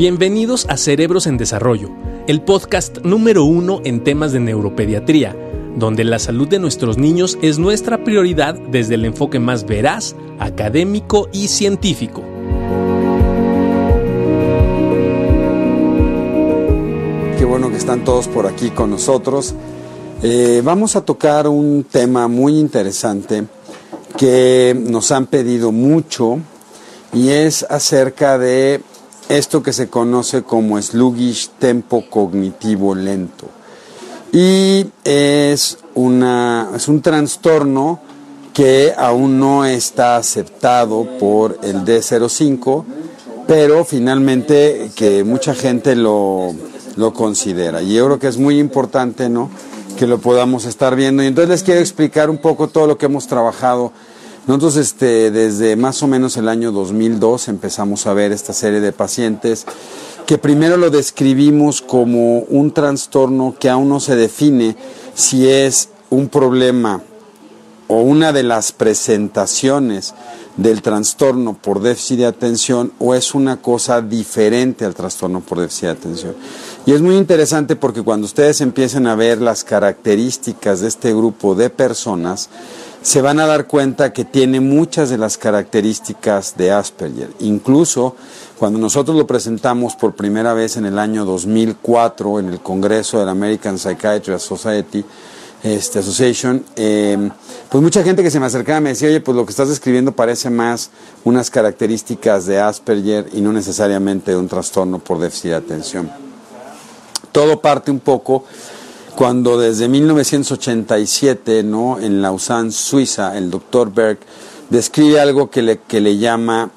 Bienvenidos a Cerebros en Desarrollo, el podcast número uno en temas de neuropediatría, donde la salud de nuestros niños es nuestra prioridad desde el enfoque más veraz, académico y científico. Qué bueno que están todos por aquí con nosotros. Eh, vamos a tocar un tema muy interesante que nos han pedido mucho y es acerca de esto que se conoce como sluggish tempo cognitivo lento. Y es, una, es un trastorno que aún no está aceptado por el D05, pero finalmente que mucha gente lo, lo considera. Y yo creo que es muy importante, ¿no? que lo podamos estar viendo. Y entonces les quiero explicar un poco todo lo que hemos trabajado nosotros este, desde más o menos el año 2002 empezamos a ver esta serie de pacientes que primero lo describimos como un trastorno que aún no se define si es un problema o una de las presentaciones del trastorno por déficit de atención o es una cosa diferente al trastorno por déficit de atención. Y es muy interesante porque cuando ustedes empiecen a ver las características de este grupo de personas, se van a dar cuenta que tiene muchas de las características de Asperger. Incluso cuando nosotros lo presentamos por primera vez en el año 2004 en el Congreso de la American Psychiatry Society, este, Association, em, pues mucha gente que se me acercaba me decía, oye, pues lo que estás describiendo parece más unas características de Asperger y no necesariamente de un trastorno por déficit de atención. Todo parte un poco cuando desde 1987, ¿no? en Lausanne, Suiza, el doctor Berg describe algo que le, que le llama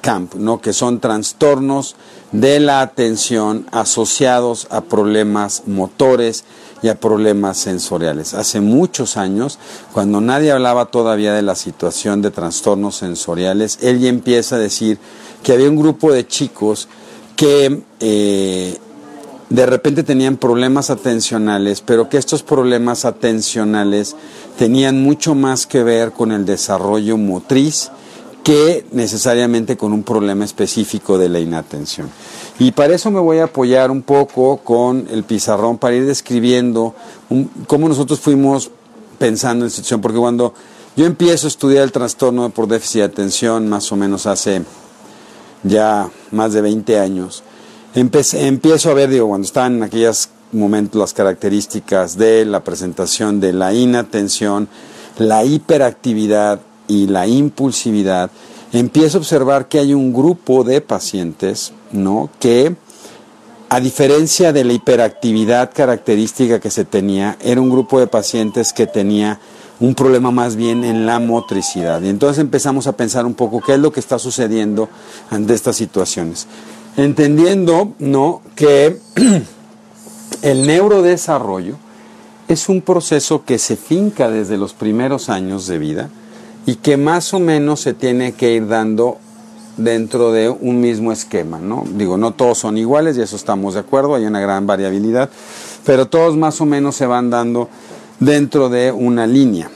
CAMP, ¿no? que son trastornos de la atención asociados a problemas motores y a problemas sensoriales. Hace muchos años, cuando nadie hablaba todavía de la situación de trastornos sensoriales, él ya empieza a decir que había un grupo de chicos que eh, de repente tenían problemas atencionales, pero que estos problemas atencionales tenían mucho más que ver con el desarrollo motriz que necesariamente con un problema específico de la inatención. Y para eso me voy a apoyar un poco con el pizarrón para ir describiendo cómo nosotros fuimos pensando en situación, porque cuando yo empiezo a estudiar el trastorno por déficit de atención, más o menos hace ya más de 20 años, empiezo a ver, digo, cuando estaban en aquellos momentos las características de la presentación de la inatención, la hiperactividad y la impulsividad, empiezo a observar que hay un grupo de pacientes, ¿no? Que a diferencia de la hiperactividad característica que se tenía, era un grupo de pacientes que tenía un problema más bien en la motricidad. Y entonces empezamos a pensar un poco qué es lo que está sucediendo ante estas situaciones entendiendo ¿no? que el neurodesarrollo es un proceso que se finca desde los primeros años de vida y que más o menos se tiene que ir dando dentro de un mismo esquema, ¿no? Digo, no todos son iguales y eso estamos de acuerdo, hay una gran variabilidad, pero todos más o menos se van dando dentro de una línea.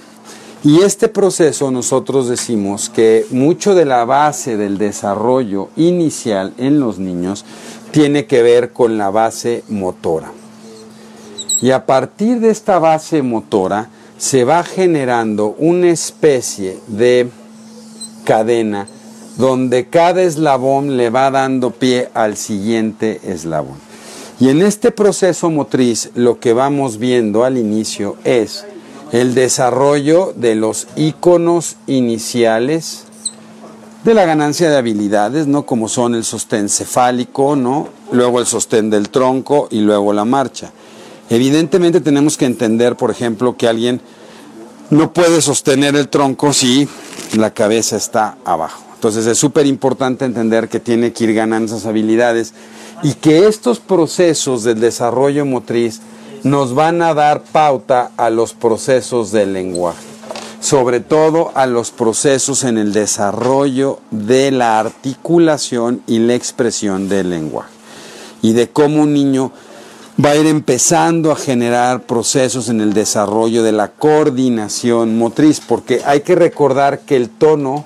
Y este proceso nosotros decimos que mucho de la base del desarrollo inicial en los niños tiene que ver con la base motora. Y a partir de esta base motora se va generando una especie de cadena donde cada eslabón le va dando pie al siguiente eslabón. Y en este proceso motriz lo que vamos viendo al inicio es el desarrollo de los iconos iniciales de la ganancia de habilidades, ¿no? Como son el sostén cefálico, ¿no? Luego el sostén del tronco y luego la marcha. Evidentemente tenemos que entender, por ejemplo, que alguien no puede sostener el tronco si la cabeza está abajo. Entonces es súper importante entender que tiene que ir ganando esas habilidades y que estos procesos del desarrollo motriz nos van a dar pauta a los procesos del lenguaje, sobre todo a los procesos en el desarrollo de la articulación y la expresión del lenguaje, y de cómo un niño va a ir empezando a generar procesos en el desarrollo de la coordinación motriz, porque hay que recordar que el tono,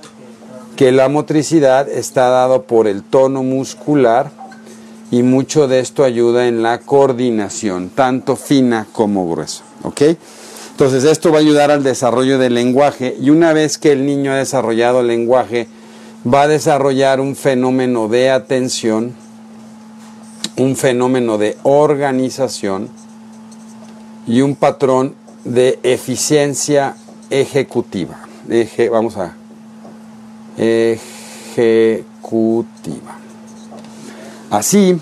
que la motricidad está dado por el tono muscular, y mucho de esto ayuda en la coordinación, tanto fina como gruesa. ¿Ok? Entonces esto va a ayudar al desarrollo del lenguaje y una vez que el niño ha desarrollado el lenguaje, va a desarrollar un fenómeno de atención, un fenómeno de organización y un patrón de eficiencia ejecutiva. vamos a ejecutiva. Así,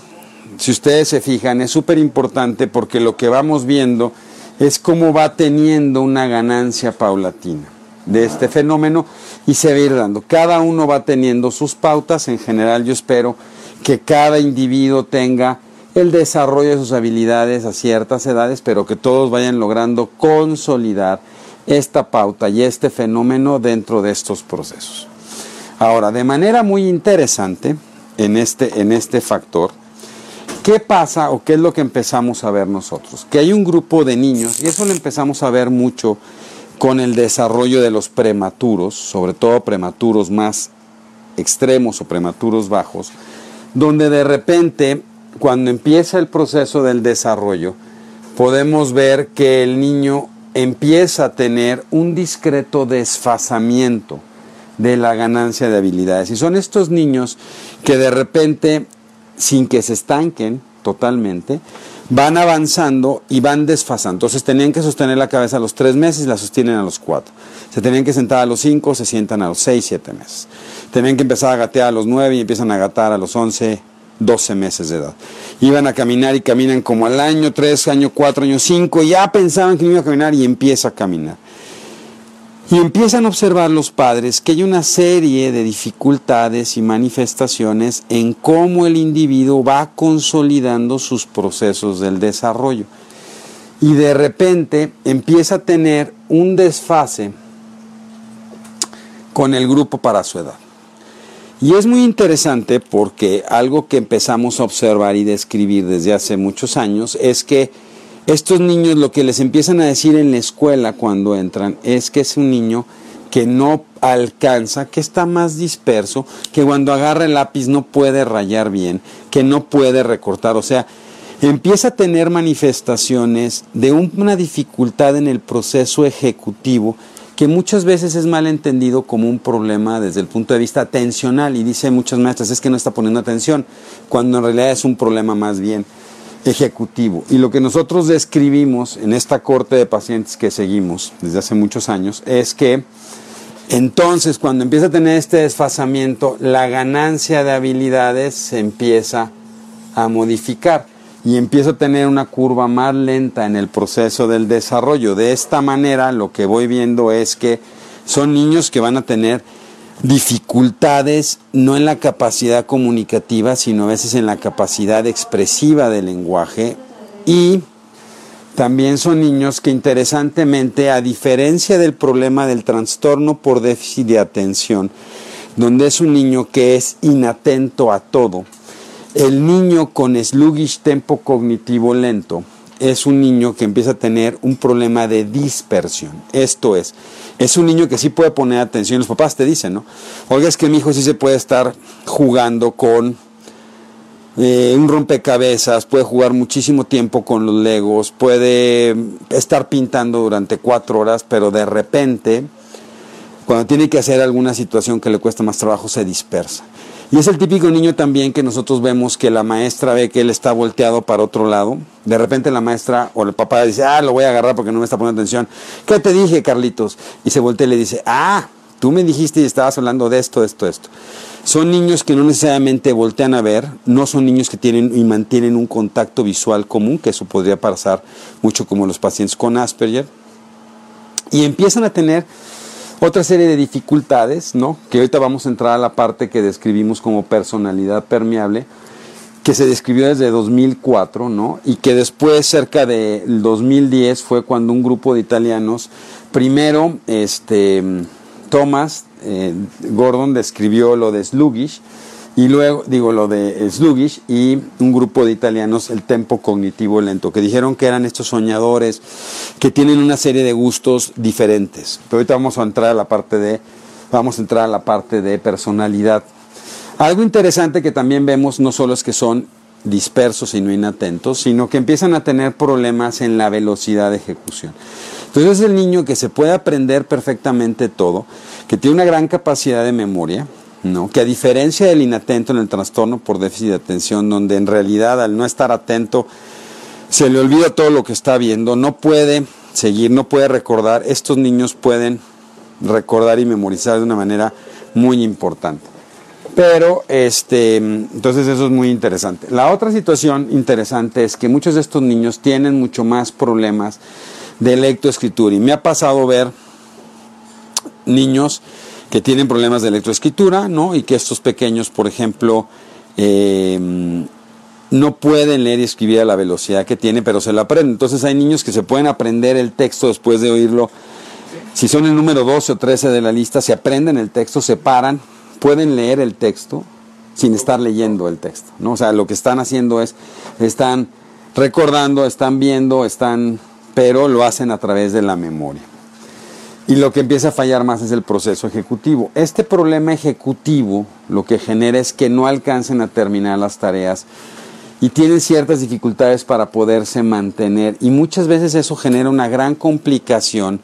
si ustedes se fijan, es súper importante porque lo que vamos viendo es cómo va teniendo una ganancia paulatina de este fenómeno y se va a ir dando. Cada uno va teniendo sus pautas, en general yo espero que cada individuo tenga el desarrollo de sus habilidades a ciertas edades, pero que todos vayan logrando consolidar esta pauta y este fenómeno dentro de estos procesos. Ahora, de manera muy interesante en este, en este factor, ¿Qué pasa o qué es lo que empezamos a ver nosotros? Que hay un grupo de niños, y eso lo empezamos a ver mucho con el desarrollo de los prematuros, sobre todo prematuros más extremos o prematuros bajos, donde de repente, cuando empieza el proceso del desarrollo, podemos ver que el niño empieza a tener un discreto desfasamiento de la ganancia de habilidades. Y son estos niños que de repente sin que se estanquen totalmente, van avanzando y van desfasando. Entonces tenían que sostener la cabeza a los tres meses y la sostienen a los cuatro. Se tenían que sentar a los cinco, se sientan a los seis, siete meses. Tenían que empezar a gatear a los nueve y empiezan a gatar a los once, doce meses de edad. Iban a caminar y caminan como al año tres, año cuatro, año cinco, y ya pensaban que iban a caminar y empieza a caminar. Y empiezan a observar los padres que hay una serie de dificultades y manifestaciones en cómo el individuo va consolidando sus procesos del desarrollo. Y de repente empieza a tener un desfase con el grupo para su edad. Y es muy interesante porque algo que empezamos a observar y describir desde hace muchos años es que estos niños lo que les empiezan a decir en la escuela cuando entran es que es un niño que no alcanza, que está más disperso, que cuando agarra el lápiz no puede rayar bien, que no puede recortar, o sea, empieza a tener manifestaciones de una dificultad en el proceso ejecutivo que muchas veces es mal entendido como un problema desde el punto de vista atencional. Y dice muchas maestras es que no está poniendo atención, cuando en realidad es un problema más bien ejecutivo. Y lo que nosotros describimos en esta corte de pacientes que seguimos desde hace muchos años es que entonces cuando empieza a tener este desfasamiento, la ganancia de habilidades se empieza a modificar y empieza a tener una curva más lenta en el proceso del desarrollo. De esta manera lo que voy viendo es que son niños que van a tener dificultades no en la capacidad comunicativa, sino a veces en la capacidad expresiva del lenguaje. Y también son niños que interesantemente, a diferencia del problema del trastorno por déficit de atención, donde es un niño que es inatento a todo, el niño con sluggish tempo cognitivo lento es un niño que empieza a tener un problema de dispersión. Esto es, es un niño que sí puede poner atención. Los papás te dicen, ¿no? Oiga, es que mi hijo sí se puede estar jugando con eh, un rompecabezas, puede jugar muchísimo tiempo con los legos, puede estar pintando durante cuatro horas, pero de repente, cuando tiene que hacer alguna situación que le cuesta más trabajo, se dispersa. Y es el típico niño también que nosotros vemos que la maestra ve que él está volteado para otro lado. De repente la maestra o el papá dice, ah, lo voy a agarrar porque no me está poniendo atención. ¿Qué te dije, Carlitos? Y se voltea y le dice, ah, tú me dijiste y estabas hablando de esto, esto, esto. Son niños que no necesariamente voltean a ver, no son niños que tienen y mantienen un contacto visual común, que eso podría pasar mucho como los pacientes con Asperger. Y empiezan a tener otra serie de dificultades, ¿no? Que ahorita vamos a entrar a la parte que describimos como personalidad permeable, que se describió desde 2004, ¿no? Y que después, cerca del 2010, fue cuando un grupo de italianos, primero, este, Thomas eh, Gordon describió lo de sluggish, y luego, digo, lo de Sluggish y un grupo de italianos, el tempo cognitivo lento, que dijeron que eran estos soñadores que tienen una serie de gustos diferentes. Pero ahorita vamos a entrar a la parte de, vamos a entrar a la parte de personalidad. Algo interesante que también vemos no solo es que son dispersos y no inatentos, sino que empiezan a tener problemas en la velocidad de ejecución. Entonces es el niño que se puede aprender perfectamente todo, que tiene una gran capacidad de memoria, ¿no? que a diferencia del inatento en el trastorno por déficit de atención, donde en realidad al no estar atento se le olvida todo lo que está viendo, no puede seguir, no puede recordar, estos niños pueden recordar y memorizar de una manera muy importante. Pero, este, entonces eso es muy interesante. La otra situación interesante es que muchos de estos niños tienen mucho más problemas de lectoescritura. Y me ha pasado ver niños que tienen problemas de lectoescritura, ¿no? Y que estos pequeños, por ejemplo, eh, no pueden leer y escribir a la velocidad que tiene, pero se lo aprenden. Entonces hay niños que se pueden aprender el texto después de oírlo. Si son el número 12 o 13 de la lista, se aprenden el texto, se paran, pueden leer el texto sin estar leyendo el texto. ¿no? O sea, lo que están haciendo es, están recordando, están viendo, están, pero lo hacen a través de la memoria. Y lo que empieza a fallar más es el proceso ejecutivo. Este problema ejecutivo lo que genera es que no alcancen a terminar las tareas y tienen ciertas dificultades para poderse mantener. Y muchas veces eso genera una gran complicación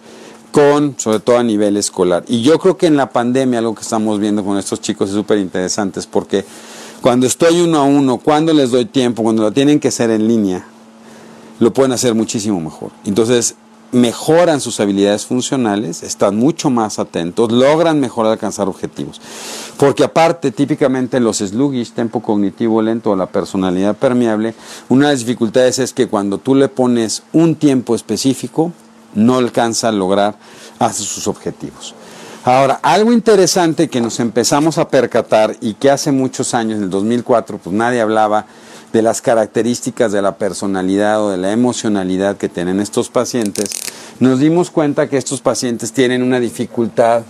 con, sobre todo a nivel escolar. Y yo creo que en la pandemia, algo que estamos viendo con estos chicos es súper interesante, porque cuando estoy uno a uno, cuando les doy tiempo, cuando lo tienen que hacer en línea, lo pueden hacer muchísimo mejor. Entonces, mejoran sus habilidades funcionales, están mucho más atentos, logran mejor alcanzar objetivos. Porque aparte, típicamente los sluggish, tempo cognitivo lento o la personalidad permeable, una de las dificultades es que cuando tú le pones un tiempo específico, no alcanza a lograr sus objetivos. Ahora, algo interesante que nos empezamos a percatar y que hace muchos años, en el 2004, pues nadie hablaba de las características de la personalidad o de la emocionalidad que tienen estos pacientes, nos dimos cuenta que estos pacientes tienen una dificultad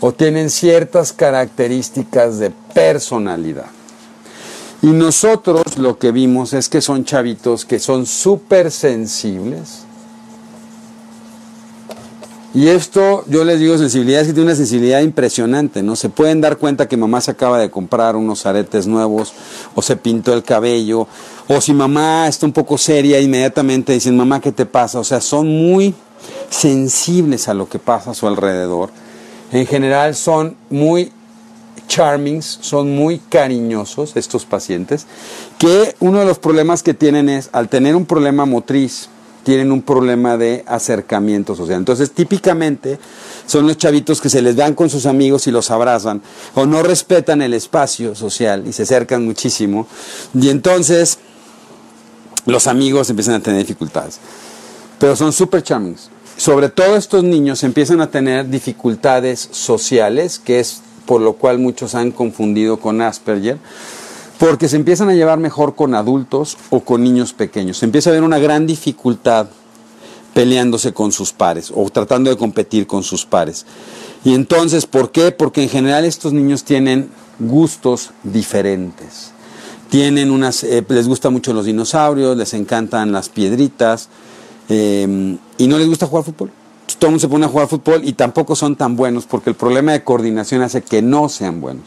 o tienen ciertas características de personalidad. Y nosotros lo que vimos es que son chavitos que son súper sensibles, y esto, yo les digo, sensibilidad es tiene una sensibilidad impresionante, ¿no? Se pueden dar cuenta que mamá se acaba de comprar unos aretes nuevos, o se pintó el cabello, o si mamá está un poco seria, inmediatamente dicen, mamá, ¿qué te pasa? O sea, son muy sensibles a lo que pasa a su alrededor. En general son muy charmings, son muy cariñosos estos pacientes, que uno de los problemas que tienen es, al tener un problema motriz, tienen un problema de acercamiento social. Entonces, típicamente son los chavitos que se les dan con sus amigos y los abrazan, o no respetan el espacio social y se acercan muchísimo, y entonces los amigos empiezan a tener dificultades. Pero son super charmings. Sobre todo estos niños empiezan a tener dificultades sociales, que es por lo cual muchos han confundido con Asperger, porque se empiezan a llevar mejor con adultos o con niños pequeños. Se empieza a ver una gran dificultad peleándose con sus pares o tratando de competir con sus pares. Y entonces, ¿por qué? Porque en general estos niños tienen gustos diferentes. Tienen unas, eh, les gustan mucho los dinosaurios, les encantan las piedritas eh, y no les gusta jugar fútbol. todo el mundo se pone a jugar fútbol y tampoco son tan buenos porque el problema de coordinación hace que no sean buenos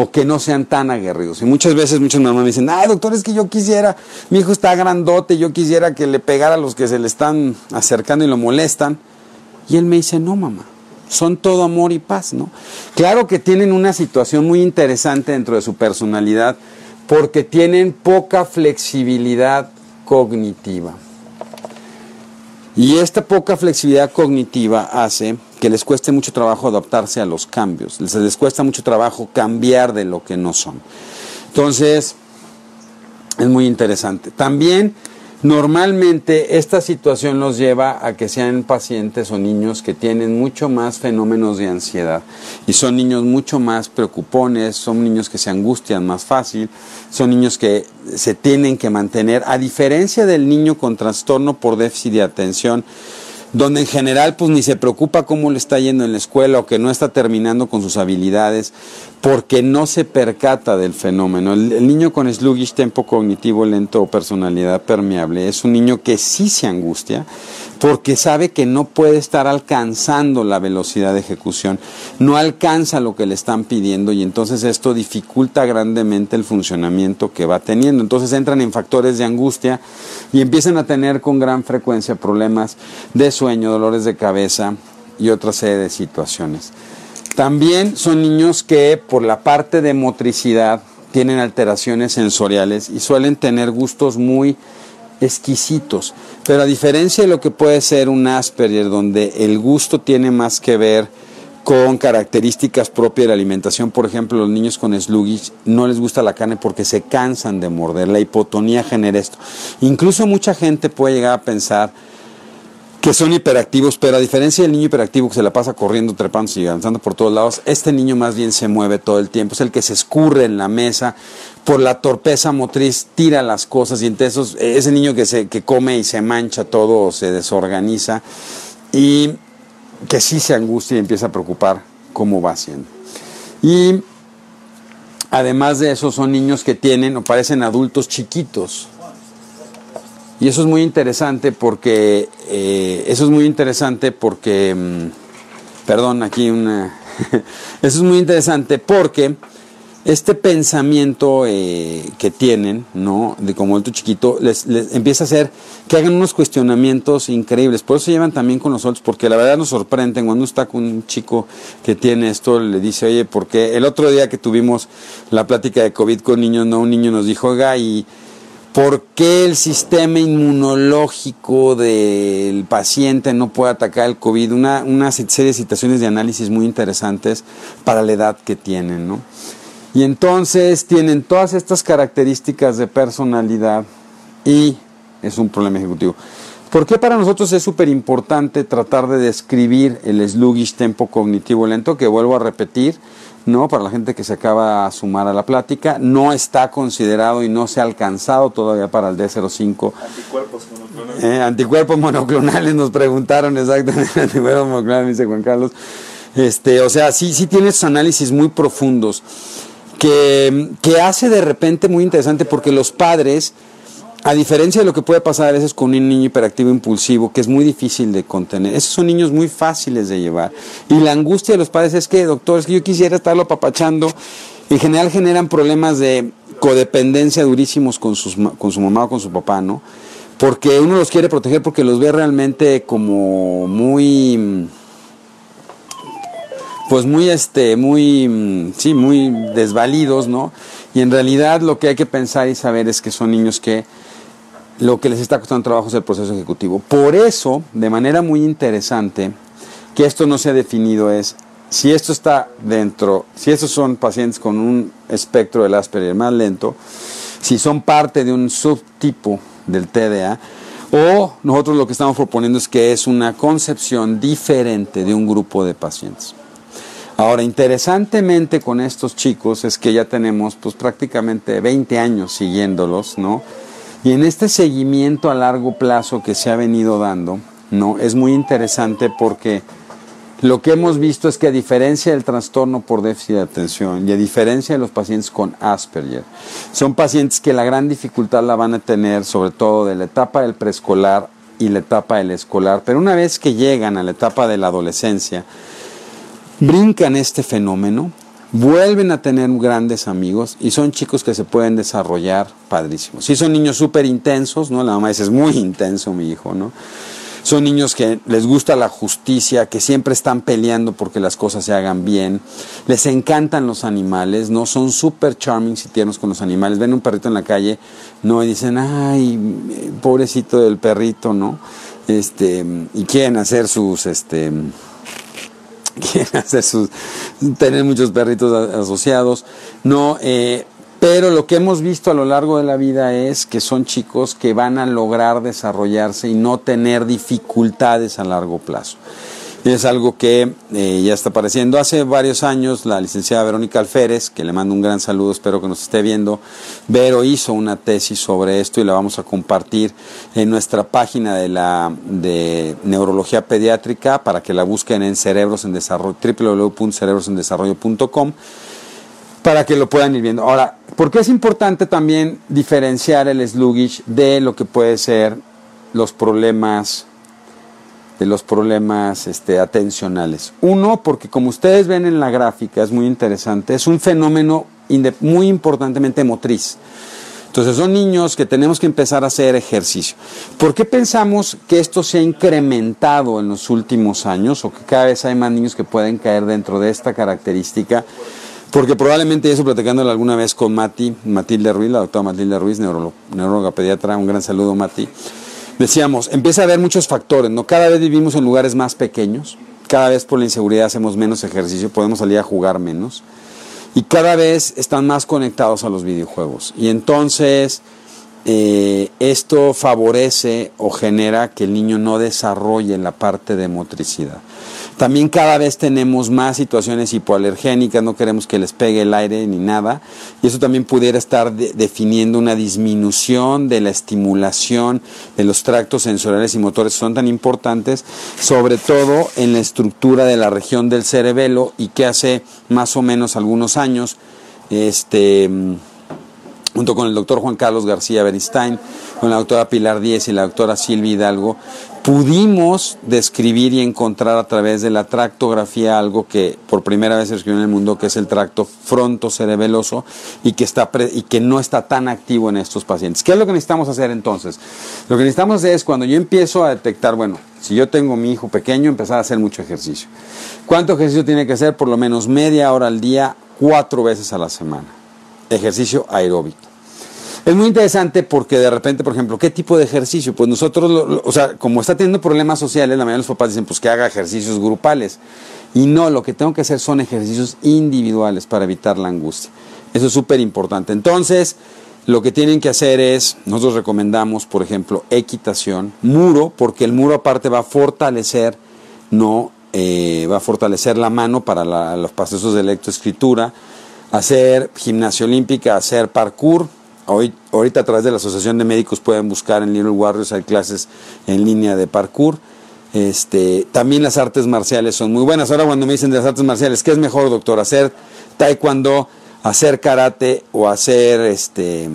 o que no sean tan aguerridos. Y muchas veces muchas mamás me dicen, ay doctor, es que yo quisiera, mi hijo está grandote, yo quisiera que le pegara a los que se le están acercando y lo molestan. Y él me dice, no mamá, son todo amor y paz, ¿no? Claro que tienen una situación muy interesante dentro de su personalidad porque tienen poca flexibilidad cognitiva. Y esta poca flexibilidad cognitiva hace que les cueste mucho trabajo adaptarse a los cambios, les, les cuesta mucho trabajo cambiar de lo que no son. Entonces, es muy interesante. También Normalmente esta situación los lleva a que sean pacientes o niños que tienen mucho más fenómenos de ansiedad y son niños mucho más preocupones, son niños que se angustian más fácil, son niños que se tienen que mantener, a diferencia del niño con trastorno por déficit de atención, donde en general pues ni se preocupa cómo le está yendo en la escuela o que no está terminando con sus habilidades porque no se percata del fenómeno. El, niño con sluggish tempo cognitivo lento o personalidad permeable es un niño que sí se angustia porque sabe que no puede estar alcanzando la velocidad de ejecución, no alcanza lo que le están pidiendo y entonces esto dificulta grandemente el funcionamiento que va teniendo. Entonces entran en factores de angustia y empiezan a tener con gran frecuencia problemas de sueño, dolores de cabeza y otra serie de situaciones. También son niños que por la parte de motricidad tienen alteraciones sensoriales y suelen tener gustos muy exquisitos. Pero a diferencia de lo que puede ser un Asperger, donde el gusto tiene más que ver con características propias de la alimentación, por ejemplo, los niños con sluggish no les gusta la carne porque se cansan de morder, la hipotonía genera esto. Incluso mucha gente puede llegar a pensar que son hiperactivos, pero a diferencia del niño hiperactivo que se la pasa corriendo, trepando y avanzando por todos lados, este niño más bien se mueve todo el tiempo, es el que se escurre en la mesa, por la torpeza motriz tira las cosas y entonces ese niño que, se, que come y se mancha todo, se desorganiza y que sí se angustia y empieza a preocupar cómo va haciendo. Y además de eso son niños que tienen o parecen adultos chiquitos, y eso es muy interesante porque, eh, eso es muy interesante porque, mm, perdón, aquí una, eso es muy interesante porque este pensamiento eh, que tienen, ¿no? De como el tu chiquito, les, empieza a hacer que hagan unos cuestionamientos increíbles. Por eso llevan también con nosotros, porque la verdad nos sorprenden. Cuando uno está con un chico que tiene esto, le dice, oye, porque el otro día que tuvimos la plática de COVID con niños, no, un niño nos dijo, oiga, y ¿Por qué el sistema inmunológico del paciente no puede atacar el COVID? Una, una serie de situaciones de análisis muy interesantes para la edad que tienen, ¿no? Y entonces tienen todas estas características de personalidad y es un problema ejecutivo. ¿Por qué para nosotros es súper importante tratar de describir el sluggish tempo cognitivo lento? Que vuelvo a repetir, ¿no? Para la gente que se acaba a sumar a la plática, no está considerado y no se ha alcanzado todavía para el D05. Anticuerpos monoclonales. Eh, anticuerpos monoclonales nos preguntaron exactamente, anticuerpos monoclonales, dice Juan Carlos. Este, o sea, sí, sí tiene esos análisis muy profundos que, que hace de repente muy interesante porque los padres a diferencia de lo que puede pasar a veces con un niño hiperactivo impulsivo, que es muy difícil de contener, esos son niños muy fáciles de llevar. Y la angustia de los padres es que, doctor, es que yo quisiera estarlo apapachando. En general generan problemas de codependencia durísimos con, sus, con su mamá o con su papá, ¿no? Porque uno los quiere proteger porque los ve realmente como muy pues muy este muy sí muy desvalidos no y en realidad lo que hay que pensar y saber es que son niños que lo que les está costando trabajo es el proceso ejecutivo. Por eso, de manera muy interesante, que esto no se ha definido es si esto está dentro, si estos son pacientes con un espectro del Asperger más lento, si son parte de un subtipo del TDA, o nosotros lo que estamos proponiendo es que es una concepción diferente de un grupo de pacientes. Ahora, interesantemente con estos chicos es que ya tenemos pues prácticamente 20 años siguiéndolos, ¿no? Y en este seguimiento a largo plazo que se ha venido dando, ¿no? Es muy interesante porque lo que hemos visto es que a diferencia del trastorno por déficit de atención y a diferencia de los pacientes con Asperger, son pacientes que la gran dificultad la van a tener sobre todo de la etapa del preescolar y la etapa del escolar, pero una vez que llegan a la etapa de la adolescencia, brincan este fenómeno vuelven a tener grandes amigos y son chicos que se pueden desarrollar padrísimos. Sí son niños súper intensos, ¿no? La mamá dice, es muy intenso mi hijo, ¿no? Son niños que les gusta la justicia, que siempre están peleando porque las cosas se hagan bien. Les encantan los animales, ¿no? Son súper charming y tiernos con los animales. Ven un perrito en la calle, ¿no? Y dicen, ay, pobrecito del perrito, ¿no? Este, y quieren hacer sus, este, quieren hacer sus, tener muchos perritos asociados, no, eh, pero lo que hemos visto a lo largo de la vida es que son chicos que van a lograr desarrollarse y no tener dificultades a largo plazo. Es algo que eh, ya está apareciendo. Hace varios años la licenciada Verónica Alférez, que le mando un gran saludo, espero que nos esté viendo, Vero hizo una tesis sobre esto y la vamos a compartir en nuestra página de la de neurología pediátrica para que la busquen en cerebros en desarrollo www.cerebrosendesarrollo.com para que lo puedan ir viendo. Ahora, ¿por qué es importante también diferenciar el sluggish de lo que puede ser los problemas de los problemas este, atencionales? Uno, porque como ustedes ven en la gráfica, es muy interesante, es un fenómeno muy importantemente motriz. Entonces son niños que tenemos que empezar a hacer ejercicio. ¿Por qué pensamos que esto se ha incrementado en los últimos años o que cada vez hay más niños que pueden caer dentro de esta característica? Porque probablemente ya estoy platicándolo alguna vez con Mati, Matilde Ruiz, la doctora Matilde Ruiz, neuróloga, pediatra, un gran saludo Mati. Decíamos, empieza a haber muchos factores, ¿no? Cada vez vivimos en lugares más pequeños, cada vez por la inseguridad hacemos menos ejercicio, podemos salir a jugar menos y cada vez están más conectados a los videojuegos. Y entonces eh, esto favorece o genera que el niño no desarrolle la parte de motricidad. También cada vez tenemos más situaciones hipoalergénicas, no queremos que les pegue el aire ni nada, y eso también pudiera estar definiendo una disminución de la estimulación de los tractos sensoriales y motores, son tan importantes, sobre todo en la estructura de la región del cerebelo y que hace más o menos algunos años, este junto con el doctor Juan Carlos García Beristain, con la doctora Pilar Díez y la doctora Silvia Hidalgo, pudimos describir y encontrar a través de la tractografía algo que por primera vez se escribió en el mundo, que es el tracto frontocerebeloso y que, está y que no está tan activo en estos pacientes. ¿Qué es lo que necesitamos hacer entonces? Lo que necesitamos hacer es cuando yo empiezo a detectar, bueno, si yo tengo mi hijo pequeño, empezar a hacer mucho ejercicio. ¿Cuánto ejercicio tiene que hacer? Por lo menos media hora al día, cuatro veces a la semana. Ejercicio aeróbico. Es muy interesante porque de repente, por ejemplo, ¿qué tipo de ejercicio? Pues nosotros, o sea, como está teniendo problemas sociales, la mayoría de los papás dicen, pues que haga ejercicios grupales. Y no, lo que tengo que hacer son ejercicios individuales para evitar la angustia. Eso es súper importante. Entonces, lo que tienen que hacer es, nosotros recomendamos, por ejemplo, equitación, muro, porque el muro aparte va a fortalecer, no, eh, va a fortalecer la mano para los procesos de lectoescritura, hacer gimnasia olímpica, hacer parkour, Hoy, ahorita a través de la Asociación de Médicos pueden buscar en Little Warriors, hay clases en línea de parkour. Este, también las artes marciales son muy buenas. Ahora cuando me dicen de las artes marciales, ¿qué es mejor, doctor? ¿Hacer taekwondo, hacer karate o hacer este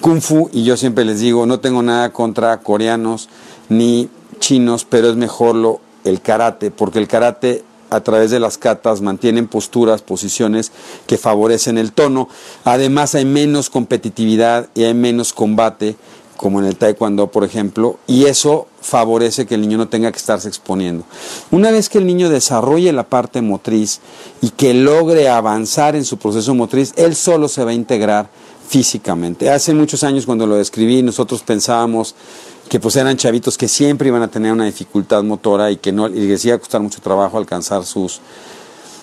kung fu? Y yo siempre les digo, no tengo nada contra coreanos ni chinos, pero es mejor lo, el karate, porque el karate a través de las catas mantienen posturas, posiciones que favorecen el tono. Además hay menos competitividad y hay menos combate, como en el taekwondo, por ejemplo, y eso favorece que el niño no tenga que estarse exponiendo. Una vez que el niño desarrolle la parte motriz y que logre avanzar en su proceso motriz, él solo se va a integrar físicamente. Hace muchos años cuando lo describí, nosotros pensábamos que pues eran chavitos que siempre iban a tener una dificultad motora y que no les iba a costar mucho trabajo alcanzar sus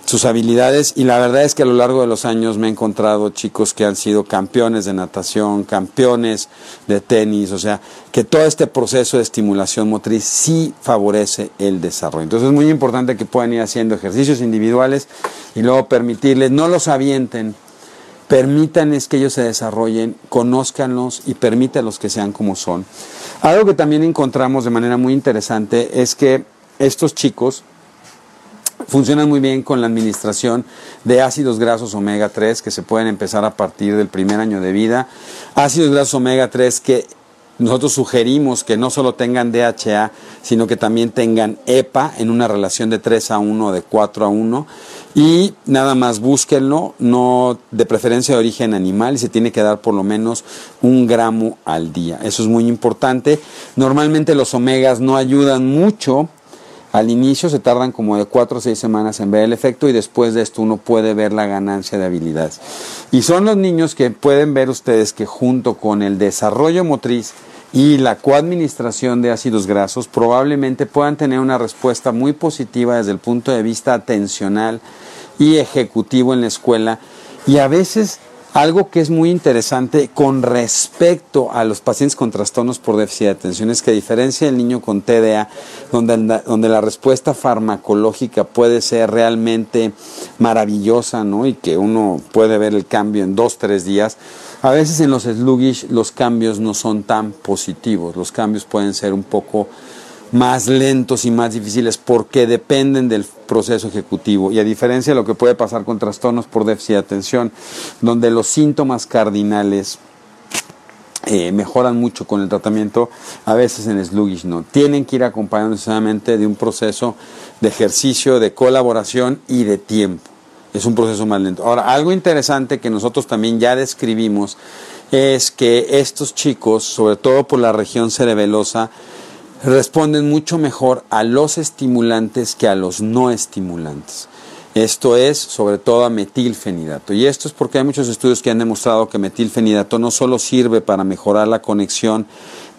sus habilidades y la verdad es que a lo largo de los años me he encontrado chicos que han sido campeones de natación, campeones de tenis, o sea, que todo este proceso de estimulación motriz sí favorece el desarrollo. Entonces es muy importante que puedan ir haciendo ejercicios individuales y luego permitirles, no los avienten, permítanles que ellos se desarrollen, conózcanlos y permítanlos que sean como son. Algo que también encontramos de manera muy interesante es que estos chicos funcionan muy bien con la administración de ácidos grasos omega 3 que se pueden empezar a partir del primer año de vida. Ácidos grasos omega 3 que nosotros sugerimos que no solo tengan DHA, sino que también tengan EPA en una relación de 3 a 1 o de 4 a 1 y nada más búsquenlo, no de preferencia de origen animal y se tiene que dar por lo menos un gramo al día. Eso es muy importante. Normalmente los omegas no ayudan mucho. Al inicio se tardan como de 4 o 6 semanas en ver el efecto y después de esto uno puede ver la ganancia de habilidades. Y son los niños que pueden ver ustedes que junto con el desarrollo motriz y la coadministración de ácidos grasos probablemente puedan tener una respuesta muy positiva desde el punto de vista atencional y ejecutivo en la escuela y a veces Algo que es muy interesante con respecto a los pacientes con trastornos por déficit de atención es que a diferencia del niño con TDA, donde, donde la respuesta farmacológica puede ser realmente maravillosa, ¿no? Y que uno puede ver el cambio en dos, tres días, a veces en los sluggish los cambios no son tan positivos, los cambios pueden ser un poco más lentos y más difíciles porque dependen del proceso ejecutivo. Y a diferencia de lo que puede pasar con trastornos por déficit de atención, donde los síntomas cardinales eh, mejoran mucho con el tratamiento, a veces en sluggish no. Tienen que ir acompañados necesariamente de un proceso de ejercicio, de colaboración y de tiempo. Es un proceso más lento. Ahora, algo interesante que nosotros también ya describimos es que estos chicos, sobre todo por la región cerebelosa, responden mucho mejor a los estimulantes que a los no estimulantes. Esto es sobre todo a metilfenidato. Y esto es porque hay muchos estudios que han demostrado que metilfenidato no solo sirve para mejorar la conexión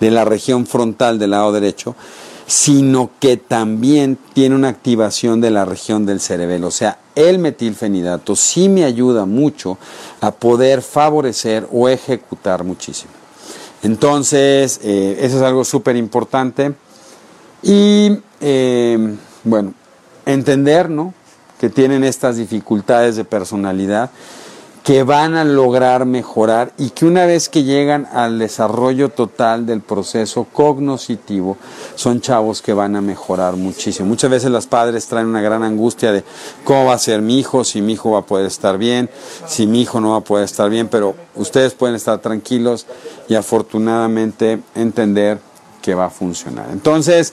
de la región frontal del lado derecho, sino que también tiene una activación de la región del cerebelo. O sea, el metilfenidato sí me ayuda mucho a poder favorecer o ejecutar muchísimo. Entonces, eh, eso es algo súper importante. Y eh, bueno, entender ¿no? que tienen estas dificultades de personalidad que van a lograr mejorar y que una vez que llegan al desarrollo total del proceso cognoscitivo, son chavos que van a mejorar muchísimo. Muchas veces los padres traen una gran angustia de cómo va a ser mi hijo, si mi hijo va a poder estar bien, si mi hijo no va a poder estar bien, pero ustedes pueden estar tranquilos y afortunadamente entender que va a funcionar. Entonces,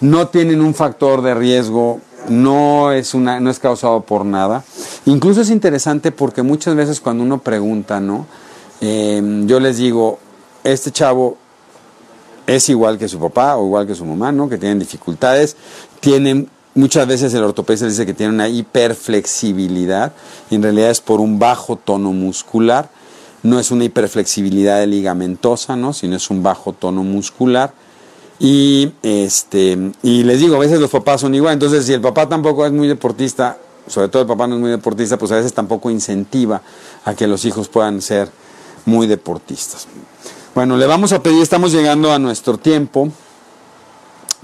no tienen un factor de riesgo no es, una, no es causado por nada. Incluso es interesante porque muchas veces cuando uno pregunta, ¿no? Em, yo les digo, este chavo es igual que su papá o igual que su mamá, ¿no? Que tienen dificultades, tienen muchas veces el ortopedista dice que tiene una hiperflexibilidad y en realidad es por un bajo tono muscular, no es una hiperflexibilidad ligamentosa, ¿no? Sino es un bajo tono muscular y, este, y les digo, a veces los papás son igual, entonces si el papá tampoco es muy deportista, sobre todo el papá no es muy deportista, pues a veces tampoco incentiva a que los hijos puedan ser muy deportistas. Bueno, le vamos a pedir, estamos llegando a nuestro tiempo.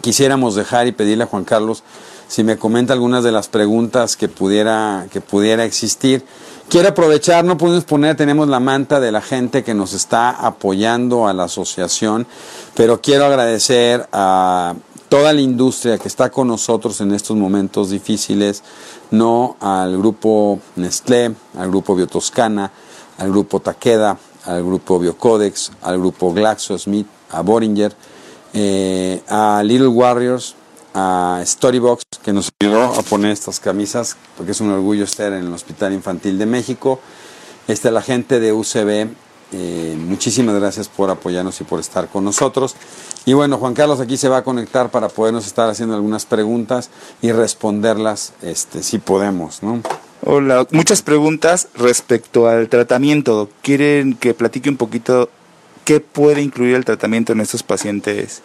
Quisiéramos dejar y pedirle a Juan Carlos si me comenta algunas de las preguntas que pudiera, que pudiera existir. Quiero aprovechar, no podemos poner, tenemos la manta de la gente que nos está apoyando a la asociación, pero quiero agradecer a toda la industria que está con nosotros en estos momentos difíciles, no al grupo Nestlé, al grupo Biotoscana, al grupo Takeda, al grupo Biocodex, al grupo GlaxoSmith, a Boringer, eh, a Little Warriors, a Storybox, que nos ayudó a poner estas camisas, porque es un orgullo estar en el Hospital Infantil de México. Este, la gente de UCB, eh, muchísimas gracias por apoyarnos y por estar con nosotros. Y bueno, Juan Carlos aquí se va a conectar para podernos estar haciendo algunas preguntas y responderlas este, si podemos, ¿no? Hola, muchas preguntas respecto al tratamiento. ¿Quieren que platique un poquito qué puede incluir el tratamiento en estos pacientes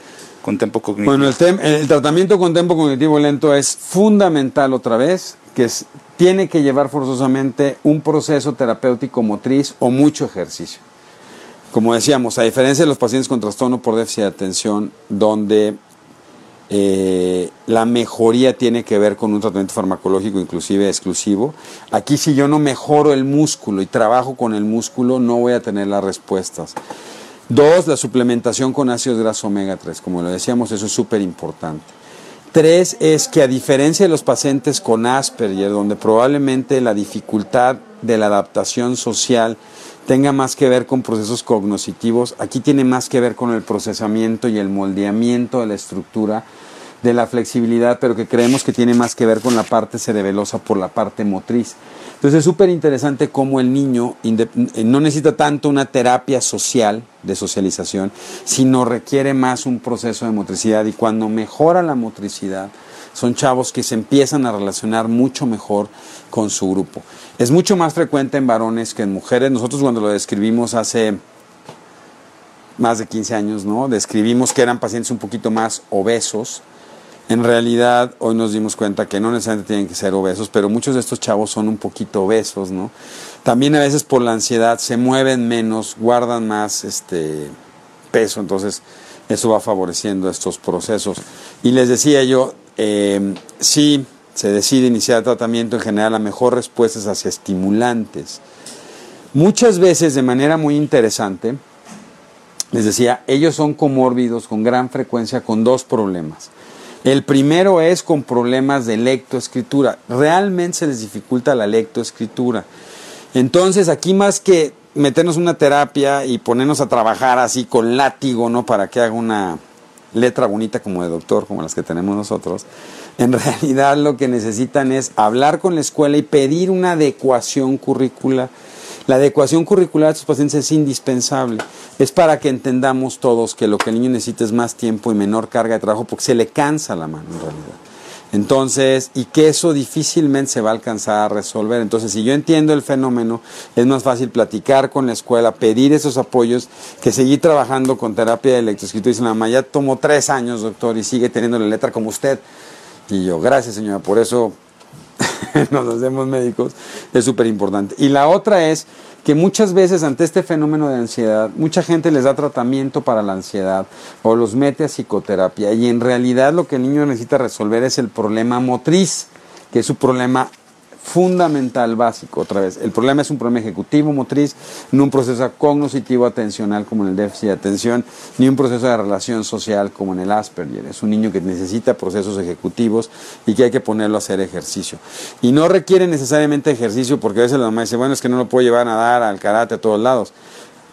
Bueno, el, tratamiento con tempo cognitivo lento es fundamental otra vez, que tiene que llevar forzosamente un proceso terapéutico motriz o mucho ejercicio. Como decíamos, a diferencia de los pacientes con trastorno por déficit de atención, donde eh, la mejoría tiene que ver con un tratamiento farmacológico inclusive exclusivo. Aquí si yo no mejoro el músculo y trabajo con el músculo, no voy a tener las respuestas. Dos, la suplementación con ácidos grasos omega 3. Como lo decíamos, eso es súper importante. Tres es que a diferencia de los pacientes con Asperger, donde probablemente la dificultad de la adaptación social tenga más que ver con procesos cognitivos, aquí tiene más que ver con el procesamiento y el moldeamiento de la estructura de la flexibilidad, pero que creemos que tiene más que ver con la parte cerebelosa por la parte motriz. Entonces es súper interesante cómo el niño eh, no necesita tanto una terapia social de socialización, sino requiere más un proceso de motricidad y cuando mejora la motricidad, son chavos que se empiezan a relacionar mucho mejor con su grupo. Es mucho más frecuente en varones que en mujeres. Nosotros cuando lo describimos hace más de 15 años, ¿no? Describimos que eran pacientes un poquito más obesos, En realidad, hoy nos dimos cuenta que no necesariamente tienen que ser obesos, pero muchos de estos chavos son un poquito obesos, ¿no? También a veces por la ansiedad se mueven menos, guardan más este peso, entonces eso va favoreciendo estos procesos. Y les decía yo, eh, si se decide iniciar tratamiento, en general la mejor respuesta es hacia estimulantes. Muchas veces, de manera muy interesante, les decía, ellos son comórbidos con gran frecuencia con dos problemas. El primero es con problemas de lectoescritura. Realmente se les dificulta la lectoescritura. Entonces, aquí más que meternos una terapia y ponernos a trabajar así con látigo, ¿no? Para que haga una letra bonita como de doctor, como las que tenemos nosotros. En realidad lo que necesitan es hablar con la escuela y pedir una adecuación curricular. La adecuación curricular de estos pacientes es indispensable. Es para que entendamos todos que lo que el niño necesita es más tiempo y menor carga de trabajo porque se le cansa la mano en realidad. Entonces, y que eso difícilmente se va a alcanzar a resolver. Entonces, si yo entiendo el fenómeno, es más fácil platicar con la escuela, pedir esos apoyos, que seguir trabajando con terapia de electroescritura. Dice la mamá, ya tomó tres años, doctor, y sigue teniendo la letra como usted. Y yo, gracias señora, por eso nos hacemos médicos, es súper importante. Y la otra es que muchas veces ante este fenómeno de ansiedad, mucha gente les da tratamiento para la ansiedad o los mete a psicoterapia y en realidad lo que el niño necesita resolver es el problema motriz, que es su problema fundamental, básico, otra vez. El problema es un problema ejecutivo, motriz, no un proceso cognitivo atencional como en el déficit de atención, ni un proceso de relación social como en el Asperger. Es un niño que necesita procesos ejecutivos y que hay que ponerlo a hacer ejercicio. Y no requiere necesariamente ejercicio porque a veces la mamá dice, bueno, es que no lo puedo llevar a nadar, al karate, a todos lados.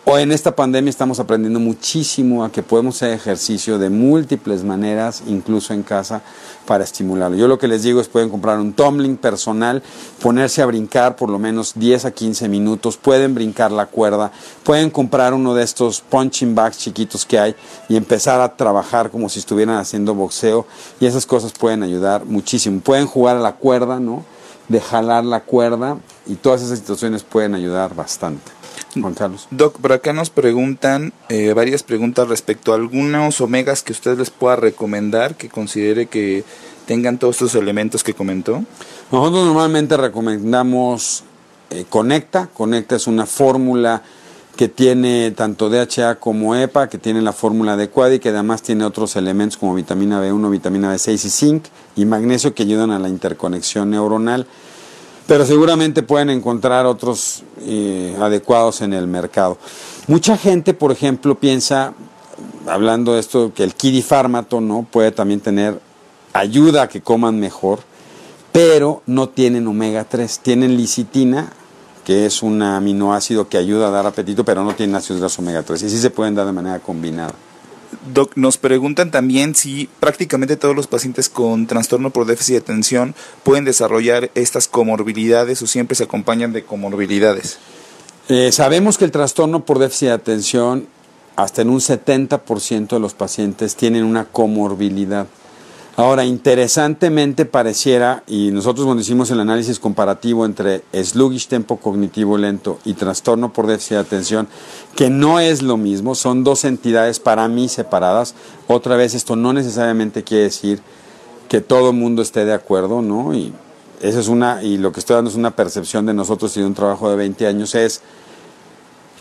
O en esta pandemia estamos aprendiendo muchísimo a que podemos hacer ejercicio de múltiples maneras, incluso en casa, para estimularlo. Yo lo que les digo es pueden comprar un tumbling personal, ponerse a brincar por lo menos 10 a 15 minutos, pueden brincar la cuerda, pueden comprar uno de estos punching bags chiquitos que hay y empezar a trabajar como si estuvieran haciendo boxeo y esas cosas pueden ayudar muchísimo. Pueden jugar a la cuerda, ¿no? De jalar la cuerda y todas esas situaciones pueden ayudar bastante. Juan Carlos. Doc, por acá nos preguntan eh, varias preguntas respecto a algunos omegas que usted les pueda recomendar que considere que tengan todos estos elementos que comentó. Nosotros normalmente recomendamos eh, Conecta. Conecta es una fórmula que tiene tanto DHA como EPA, que tiene la fórmula adecuada y que además tiene otros elementos como vitamina B1, vitamina B6 y zinc y magnesio que ayudan a la interconexión neuronal pero seguramente pueden encontrar otros eh, adecuados en el mercado. Mucha gente, por ejemplo, piensa, hablando de esto, que el kirifármato ¿no? puede también tener ayuda a que coman mejor, pero no tienen omega 3, tienen licitina, que es un aminoácido que ayuda a dar apetito, pero no tienen ácidos grasos omega 3, y sí se pueden dar de manera combinada. Doc, nos preguntan también si prácticamente todos los pacientes con trastorno por déficit de atención pueden desarrollar estas comorbilidades o siempre se acompañan de comorbilidades. Eh, sabemos que el trastorno por déficit de atención, hasta en un 70% de los pacientes tienen una comorbilidad. Ahora, interesantemente pareciera, y nosotros cuando hicimos el análisis comparativo entre sluggish tempo cognitivo lento y trastorno por déficit de atención, que no es lo mismo, son dos entidades para mí separadas. Otra vez, esto no necesariamente quiere decir que todo el mundo esté de acuerdo, ¿no? Y eso es una, y lo que estoy dando es una percepción de nosotros y de un trabajo de 20 años, es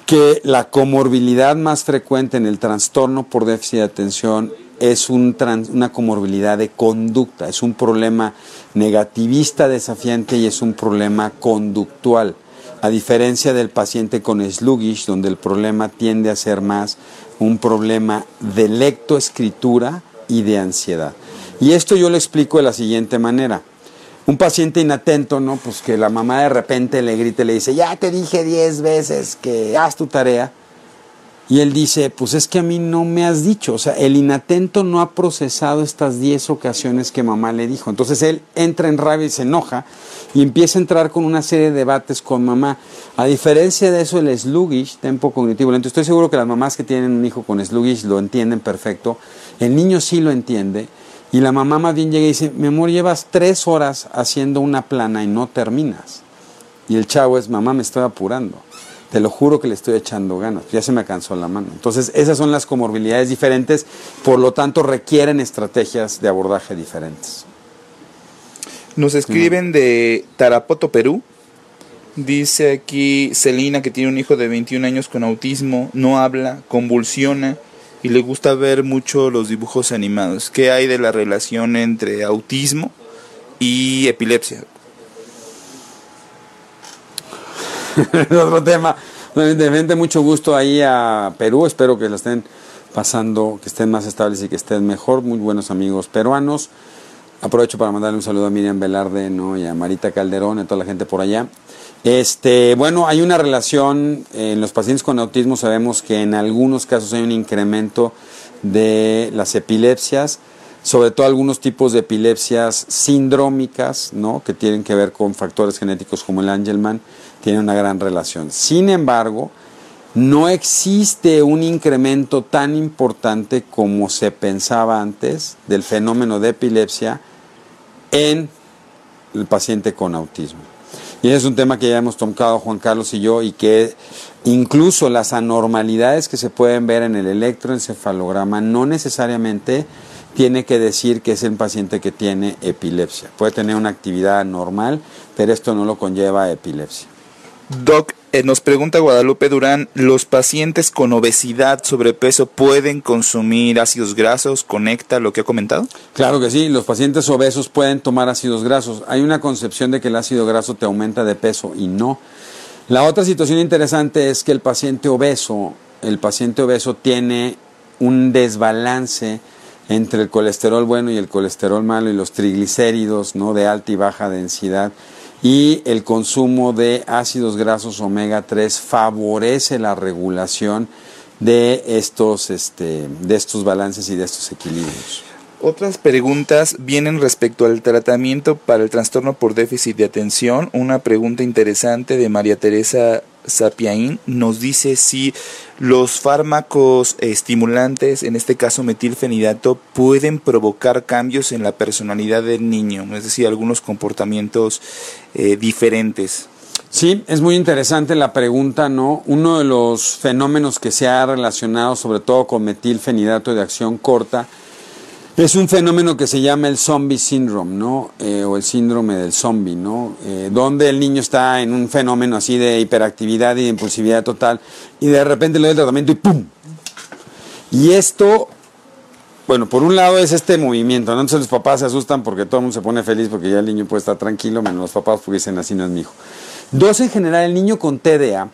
que la comorbilidad más frecuente en el trastorno por déficit de atención es una comorbilidad de conducta, es un problema negativista desafiante y es un problema conductual, a diferencia del paciente con sluggish, donde el problema tiende a ser más un problema de lectoescritura y de ansiedad. Y esto yo lo explico de la siguiente manera. Un paciente inatento, ¿no? Pues que la mamá de repente le grite y le dice, ya te dije diez veces que haz tu tarea y él dice, pues es que a mí no me has dicho, o sea, el inatento no ha procesado estas 10 ocasiones que mamá le dijo. Entonces él entra en rabia y se enoja y empieza a entrar con una serie de debates con mamá. A diferencia de eso, el sluggish, tempo cognitivo lento, estoy seguro que las mamás que tienen un hijo con sluggish lo entienden perfecto. El niño sí lo entiende y la mamá más bien llega y dice, mi amor, llevas tres horas haciendo una plana y no terminas. Y el chavo es, mamá, me estoy apurando te lo juro que le estoy echando ganas, ya se me cansó la mano. Entonces, esas son las comorbilidades diferentes, por lo tanto requieren estrategias de abordaje diferentes. Nos escriben de Tarapoto, Perú. Dice aquí Celina que tiene un hijo de 21 años con autismo, no habla, convulsiona y le gusta ver mucho los dibujos animados. ¿Qué hay de la relación entre autismo y epilepsia? Otro tema. Evidentemente, mucho gusto ahí a Perú. Espero que la estén pasando, que estén más estables y que estén mejor. Muy buenos amigos peruanos. Aprovecho para mandarle un saludo a Miriam Velarde ¿no? y a Marita Calderón y a toda la gente por allá. Este, bueno, hay una relación en los pacientes con autismo, sabemos que en algunos casos hay un incremento de las epilepsias, sobre todo algunos tipos de epilepsias sindrómicas, ¿no? que tienen que ver con factores genéticos como el Angelman, tienen una gran relación. Sin embargo, no existe un incremento tan importante como se pensaba antes del fenómeno de epilepsia en el paciente con autismo. Y es un tema que ya hemos tocado Juan Carlos y yo y que incluso las anormalidades que se pueden ver en el electroencefalograma no necesariamente tiene que decir que es el paciente que tiene epilepsia. Puede tener una actividad normal, pero esto no lo conlleva epilepsia. Doc, eh, nos pregunta Guadalupe Durán, ¿los pacientes con obesidad, sobrepeso pueden consumir ácidos grasos? ¿Conecta lo que ha comentado? Claro que sí, los pacientes obesos pueden tomar ácidos grasos. Hay una concepción de que el ácido graso te aumenta de peso y no. La otra situación interesante es que el paciente obeso, el paciente obeso tiene un desbalance entre el colesterol bueno y el colesterol malo y los triglicéridos, ¿no? de alta y baja densidad y el consumo de ácidos grasos omega 3 favorece la regulación de estos, este, de estos balances y de estos equilibrios. Otras preguntas vienen respecto al tratamiento para el trastorno por déficit de atención. Una pregunta interesante de María Teresa Sapiaín nos dice si los fármacos estimulantes, en este caso metilfenidato, pueden provocar cambios en la personalidad del niño, es decir, algunos comportamientos eh, diferentes. Sí, es muy interesante la pregunta, ¿no? Uno de los fenómenos que se ha relacionado sobre todo con metilfenidato de acción corta es un fenómeno que se llama el zombie syndrome, ¿no? Eh, o el síndrome del zombie, ¿no? Eh, donde el niño está en un fenómeno así de hiperactividad y de impulsividad total y de repente le doy el tratamiento y ¡pum! Y esto, bueno, por un lado es este movimiento. Entonces los papás se asustan porque todo el mundo se pone feliz porque ya el niño puede estar tranquilo, menos los papás porque dicen así no es mi hijo. Dos, en general, el niño con TDA,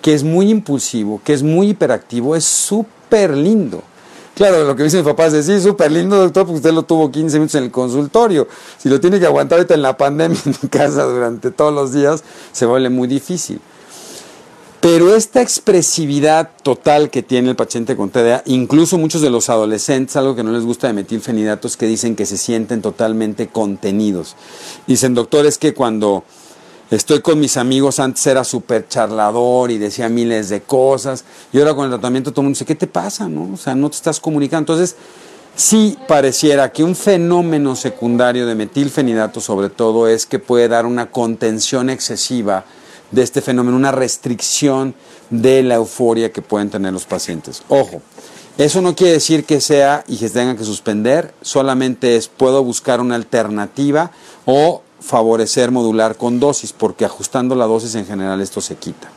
que es muy impulsivo, que es muy hiperactivo, es súper lindo. Claro, lo que dicen mis papás es, sí, súper lindo, doctor, porque usted lo tuvo 15 minutos en el consultorio. Si lo tiene que aguantar ahorita en la pandemia en mi casa durante todos los días, se vuelve muy difícil. Pero esta expresividad total que tiene el paciente con TDA, incluso muchos de los adolescentes, algo que no les gusta de metilfenidato es que dicen que se sienten totalmente contenidos. Dicen, doctor, es que cuando Estoy con mis amigos, antes era súper charlador y decía miles de cosas. Y ahora con el tratamiento todo el mundo dice, ¿qué te pasa? No? O sea, no te estás comunicando. Entonces, sí pareciera que un fenómeno secundario de metilfenidato sobre todo es que puede dar una contención excesiva de este fenómeno, una restricción de la euforia que pueden tener los pacientes. Ojo, eso no quiere decir que sea y que tengan que suspender, solamente es puedo buscar una alternativa o favorecer modular con dosis, porque ajustando la dosis en general esto se quita.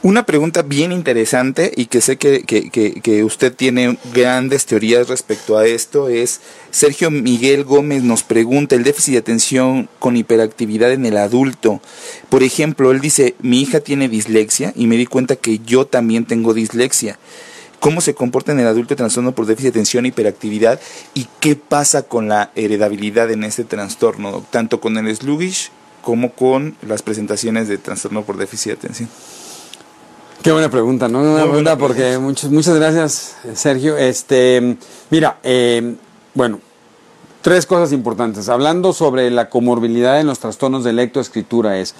Una pregunta bien interesante y que sé que, que, usted tiene grandes teorías respecto a esto es, Sergio Miguel Gómez nos pregunta el déficit de atención con hiperactividad en el adulto. Por ejemplo, él dice, mi hija tiene dislexia y me di cuenta que yo también tengo dislexia cómo se comporta en el adulto trastorno por déficit de atención e hiperactividad y qué pasa con la heredabilidad en este trastorno, tanto con el sluggish como con las presentaciones de trastorno por déficit de atención. Qué buena pregunta, ¿no? Una pregunta porque muchas, muchas gracias, Sergio. Este, mira, eh, bueno, tres cosas importantes. Hablando sobre la comorbilidad en los trastornos de lectoescritura es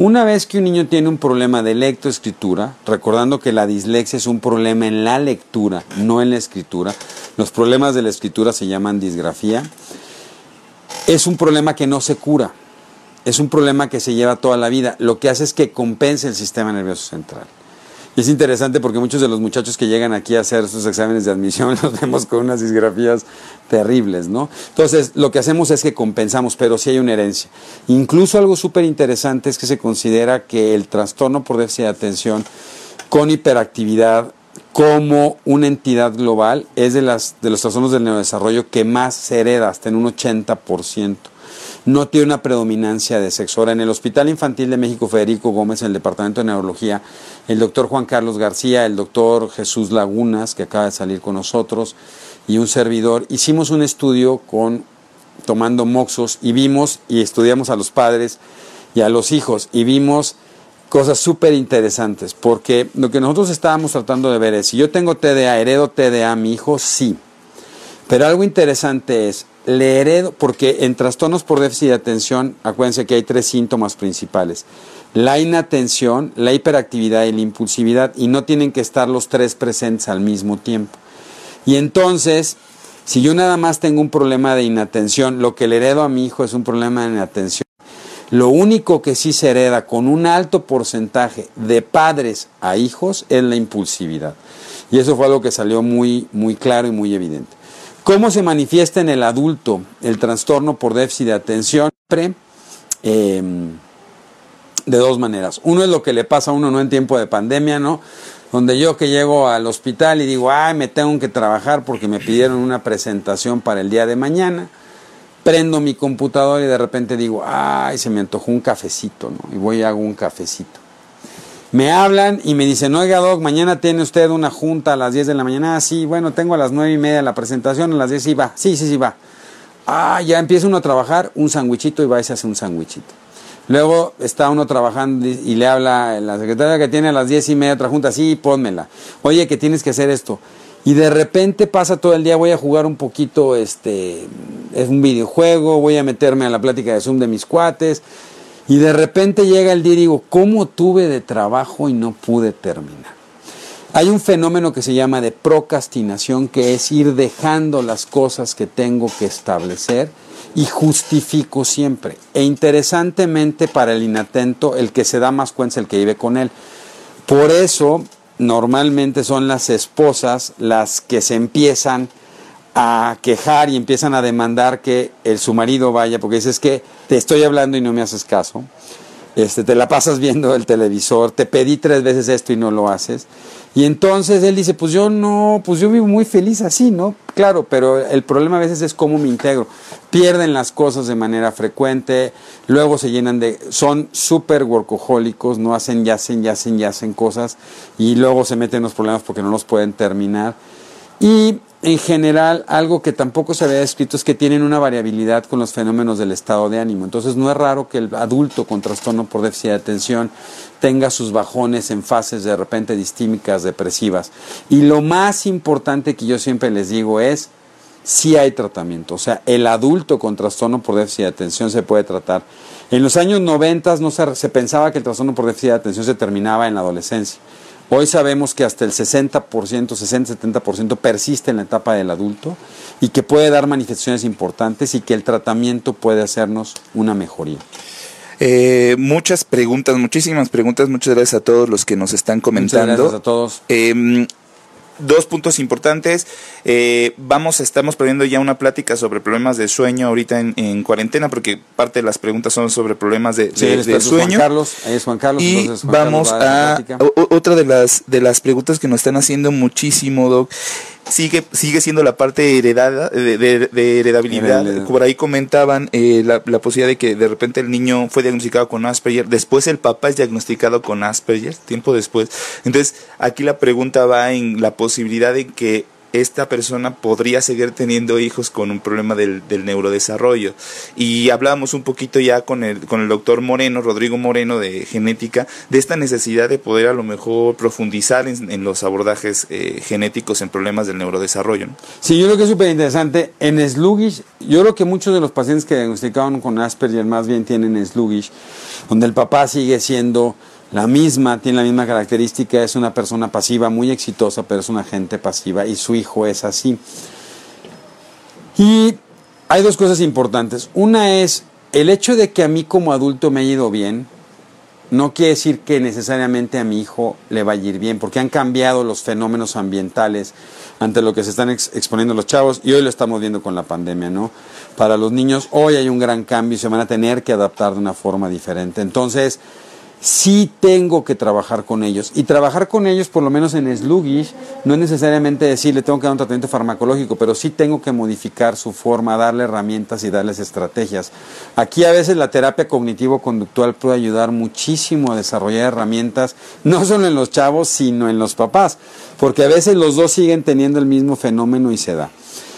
una vez que un niño tiene un problema de lectoescritura, recordando que la dislexia es un problema en la lectura, no en la escritura, los problemas de la escritura se llaman disgrafía, es un problema que no se cura, es un problema que se lleva toda la vida, lo que hace es que compense el sistema nervioso central. Y es interesante porque muchos de los muchachos que llegan aquí a hacer sus exámenes de admisión los vemos con unas disgrafías terribles, ¿no? Entonces, lo que hacemos es que compensamos, pero sí hay una herencia. Incluso algo súper interesante es que se considera que el trastorno por déficit de atención con hiperactividad como una entidad global es de, las, de los trastornos del neurodesarrollo que más se hereda, hasta en un 80% no tiene una predominancia de sexo. Ahora, en el Hospital Infantil de México Federico Gómez, en el Departamento de Neurología, el doctor Juan Carlos García, el doctor Jesús Lagunas, que acaba de salir con nosotros, y un servidor, hicimos un estudio con tomando moxos y vimos y estudiamos a los padres y a los hijos y vimos cosas súper interesantes, porque lo que nosotros estábamos tratando de ver es, si yo tengo TDA, heredo TDA mi hijo, sí. Pero algo interesante es, le heredo, porque en trastornos por déficit de atención, acuérdense que hay tres síntomas principales. La inatención, la hiperactividad y la impulsividad, y no tienen que estar los tres presentes al mismo tiempo. Y entonces, si yo nada más tengo un problema de inatención, lo que le heredo a mi hijo es un problema de inatención. Lo único que sí se hereda con un alto porcentaje de padres a hijos es la impulsividad. Y eso fue algo que salió muy, muy claro y muy evidente. ¿Cómo se manifiesta en el adulto el trastorno por déficit de atención? Em, de dos maneras. Uno es lo que le pasa a uno no en tiempo de pandemia, ¿no? Donde yo que llego al hospital y digo, ay, me tengo que trabajar porque me pidieron una presentación para el día de mañana. Prendo mi computadora y de repente digo, ay, se me antojó un cafecito, ¿no? Y voy y hago un cafecito. Me hablan y me dicen, oiga Doc, mañana tiene usted una junta a las 10 de la mañana. Ah, sí, bueno, tengo a las 9 y media la presentación, a las 10 sí va. Sí, sí, sí va. Ah, ya empieza uno a trabajar, un sandwichito y va y se hace un sandwichito. Luego está uno trabajando y le habla la secretaria que tiene a las 10 y media otra junta, sí, pónmela. Oye, que tienes que hacer esto. Y de repente pasa todo el día, voy a jugar un poquito, este, es un videojuego, voy a meterme a la plática de Zoom de mis cuates y de repente llega el día y digo, ¿cómo tuve de trabajo y no pude terminar? Hay un fenómeno que se llama de procrastinación, que es ir dejando las cosas que tengo que establecer y justifico siempre. E interesantemente para el inatento, el que se da más cuenta es el que vive con él. Por eso, normalmente son las esposas las que se empiezan a quejar y empiezan a demandar que el, su marido vaya, porque dices que te estoy hablando y no me haces caso, este, te la pasas viendo el televisor, te pedí tres veces esto y no lo haces. Y entonces él dice, pues yo no, pues yo vivo muy feliz así, ¿no? Claro, pero el problema a veces es cómo me integro. Pierden las cosas de manera frecuente, luego se llenan de, son súper workahólicos, no hacen, ya hacen, ya hacen, ya hacen cosas y luego se meten en los problemas porque no los pueden terminar. Y en general, algo que tampoco se había descrito es que tienen una variabilidad con los fenómenos del estado de ánimo. Entonces, no es raro que el adulto con trastorno por déficit de atención tenga sus bajones en fases de repente distímicas, depresivas. Y lo más importante que yo siempre les digo es, si hay tratamiento. O sea, el adulto con trastorno por déficit de atención se puede tratar. En los años 90 no se pensaba que el trastorno por déficit de atención se terminaba en la adolescencia. Hoy sabemos que hasta el 60%, 60-70% persiste en la etapa del adulto y que puede dar manifestaciones importantes y que el tratamiento puede hacernos una mejoría. Eh, muchas preguntas, muchísimas preguntas. Muchas gracias a todos los que nos están comentando. Muchas gracias a todos. Eh, dos puntos importantes. Eh, vamos, estamos perdiendo ya una plática sobre problemas de sueño ahorita en, cuarentena, porque parte de las preguntas son sobre problemas de, sueño. Juan Carlos, es Juan Carlos. Y vamos a, otra de las de las preguntas que nos están haciendo muchísimo, Doc. Sigue, sigue siendo la parte heredada, de, heredabilidad. Por ahí comentaban eh, la, la posibilidad de que de repente el niño fue diagnosticado con Asperger, después el papá es diagnosticado con Asperger, tiempo después. Entonces, aquí la pregunta va en la posibilidad de que esta persona podría seguir teniendo hijos con un problema del, neurodesarrollo. Y hablábamos un poquito ya con el, con el doctor Moreno, Rodrigo Moreno de genética, de esta necesidad de poder a lo mejor profundizar en, los abordajes eh, genéticos en problemas del neurodesarrollo. Sí, yo creo que es súper interesante. En sluggish, yo creo que muchos de los pacientes que diagnosticaron con Asperger más bien tienen sluggish, donde el papá sigue siendo la misma, tiene la misma característica, es una persona pasiva, muy exitosa, pero es una gente pasiva y su hijo es así. Y hay dos cosas importantes. Una es el hecho de que a mí como adulto me ha ido bien, no quiere decir que necesariamente a mi hijo le vaya a ir bien, porque han cambiado los fenómenos ambientales ante lo que se están exponiendo los chavos y hoy lo estamos viendo con la pandemia, ¿no? Para los niños hoy hay un gran cambio y se van a tener que adaptar de una forma diferente. Entonces, sí tengo que trabajar con ellos. Y trabajar con ellos, por lo menos en sluggish, no es necesariamente decirle tengo que dar un tratamiento farmacológico, pero sí tengo que modificar su forma, darle herramientas y darles estrategias. Aquí a veces la terapia cognitivo-conductual puede ayudar muchísimo a desarrollar herramientas, no solo en los chavos, sino en los papás, porque a veces los dos siguen teniendo el mismo fenómeno y se da.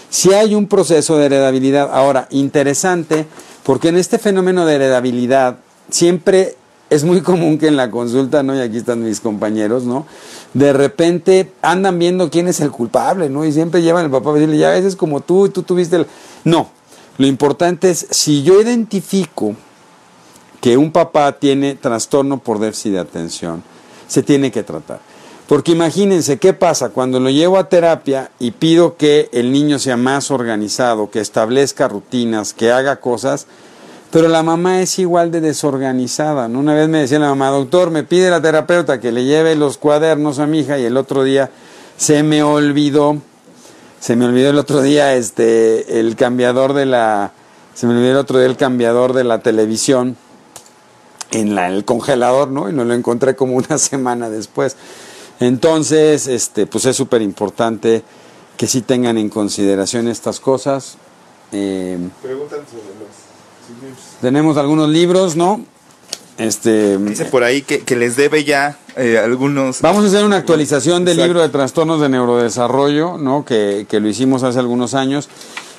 Si hay un proceso de heredabilidad, ahora, interesante, porque en este fenómeno de heredabilidad siempre es muy común que en la consulta, ¿no? Y aquí están mis compañeros, ¿no? De repente andan viendo quién es el culpable, ¿no? Y siempre llevan al papá a decirle, ya a veces como tú, y tú tuviste el... No, lo importante es, si yo identifico que un papá tiene trastorno por déficit de atención, se tiene que tratar. Porque imagínense qué pasa cuando lo llevo a terapia y pido que el niño sea más organizado, que establezca rutinas, que haga cosas, pero la mamá es igual de desorganizada. Una vez me decía la mamá, doctor, me pide la terapeuta que le lleve los cuadernos a mi hija y el otro día se me olvidó, se me olvidó el otro día este, el cambiador de la, se me olvidó el otro día el cambiador de la televisión en la, el congelador, ¿no? Y no lo encontré como una semana después. Entonces, este, pues es súper importante que sí tengan en consideración estas cosas. Eh, Preguntan tenemos algunos libros, ¿no? Este, Dice por ahí que, les debe ya eh, algunos. Vamos a hacer una actualización del libro de trastornos de neurodesarrollo, ¿no? Que, que, lo hicimos hace algunos años.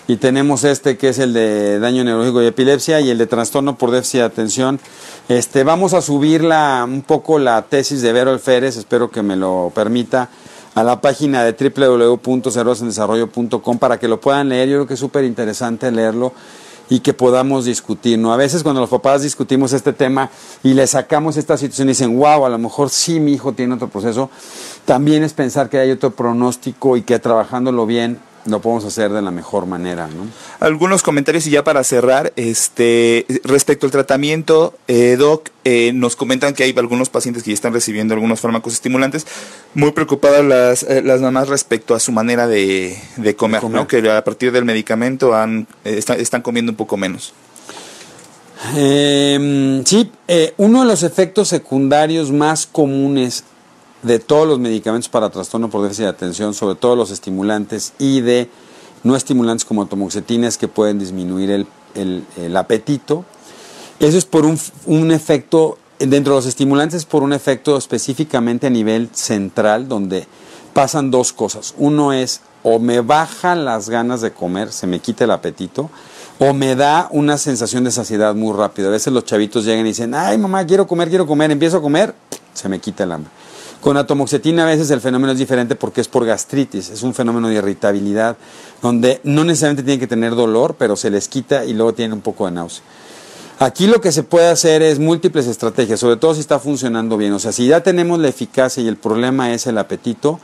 Y tenemos este que es el de daño neurológico y epilepsia y el de trastorno por déficit de atención. Este, vamos a subir un poco la tesis de Vero Alférez, espero que me lo permita, a la página de www.cerosendesarrollo.com para que lo puedan leer. Yo creo que es súper interesante leerlo y que podamos discutir. ¿no? A veces cuando los papás discutimos este tema y le sacamos esta situación y dicen, wow, a lo mejor sí mi hijo tiene otro proceso, también es pensar que hay otro pronóstico y que trabajándolo bien lo podemos hacer de la mejor manera. ¿no? Algunos comentarios y ya para cerrar, este, respecto al tratamiento, eh, Doc, eh, nos comentan que hay algunos pacientes que ya están recibiendo algunos fármacos estimulantes, muy preocupadas las, eh, las mamás respecto a su manera de, comer, ¿no? que a partir del medicamento han, están comiendo un poco menos. Em, sí, uno de los efectos secundarios más comunes de todos los medicamentos para trastorno por déficit de atención, sobre todo los estimulantes y de no estimulantes como tomoxetinas que pueden disminuir el, apetito. Eso es por un, un, efecto, dentro de los estimulantes, por un efecto específicamente a nivel central, donde pasan dos cosas. Uno es, o me bajan las ganas de comer, se me quita el apetito, o me da una sensación de saciedad muy rápida. A veces los chavitos llegan y dicen, ay mamá, quiero comer, quiero comer, empiezo a comer, se me quita el hambre. Con atomoxetina a veces el fenómeno es diferente porque es por gastritis, es un fenómeno de irritabilidad donde no necesariamente tienen que tener dolor, pero se les quita y luego tienen un poco de náusea. Aquí lo que se puede hacer es múltiples estrategias, sobre todo si está funcionando bien. O sea, si ya tenemos la eficacia y el problema es el apetito,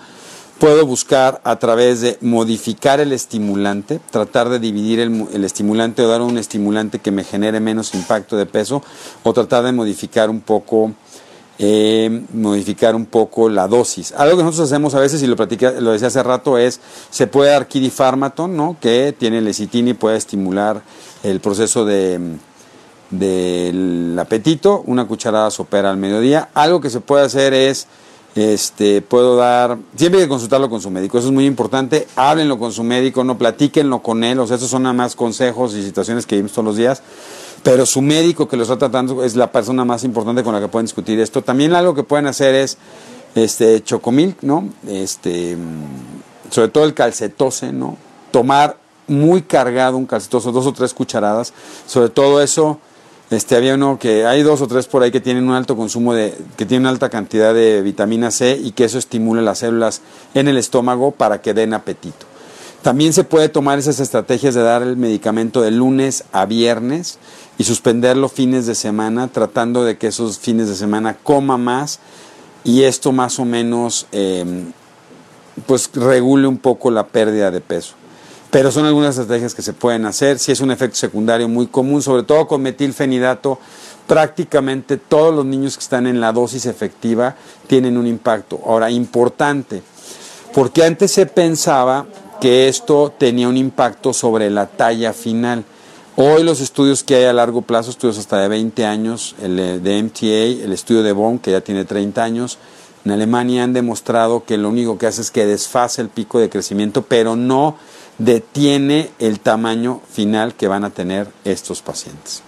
puedo buscar a través de modificar el estimulante, tratar de dividir el, el, estimulante o dar un estimulante que me genere menos impacto de peso, o tratar de modificar un poco eh, modificar un poco la dosis. Algo que nosotros hacemos a veces, y lo, lo decía hace rato, es, se puede dar kidifármaton, ¿no? que tiene lecitina y puede estimular el proceso de del apetito, una cucharada sopera al mediodía. Algo que se puede hacer es, este, puedo dar, siempre hay que consultarlo con su médico, eso es muy importante, háblenlo con su médico, no platíquenlo con él, o sea, esos son nada más consejos y situaciones que vimos todos los días pero su médico que lo está tratando es la persona más importante con la que pueden discutir esto. También algo que pueden hacer es este chocomilk, ¿no? Este sobre todo el calcetose, ¿no? Tomar muy cargado un calcetose, dos o tres cucharadas, sobre todo eso este había uno que hay dos o tres por ahí que tienen un alto consumo de que tienen una alta cantidad de vitamina C y que eso estimule las células en el estómago para que den apetito. También se puede tomar esas estrategias de dar el medicamento de lunes a viernes y suspenderlo fines de semana, tratando de que esos fines de semana coma más y esto más o menos em, pues regule un poco la pérdida de peso. Pero son algunas estrategias que se pueden hacer. Si es un efecto secundario muy común, sobre todo con metilfenidato, prácticamente todos los niños que están en la dosis efectiva tienen un impacto. Ahora, importante, porque antes se pensaba que esto tenía un impacto sobre la talla final. Hoy los estudios que hay a largo plazo, estudios hasta de 20 años, el de MTA, el estudio de Bonn, que ya tiene 30 años, en Alemania han demostrado que lo único que hace es que desfase el pico de crecimiento, pero no detiene el tamaño final que van a tener estos pacientes.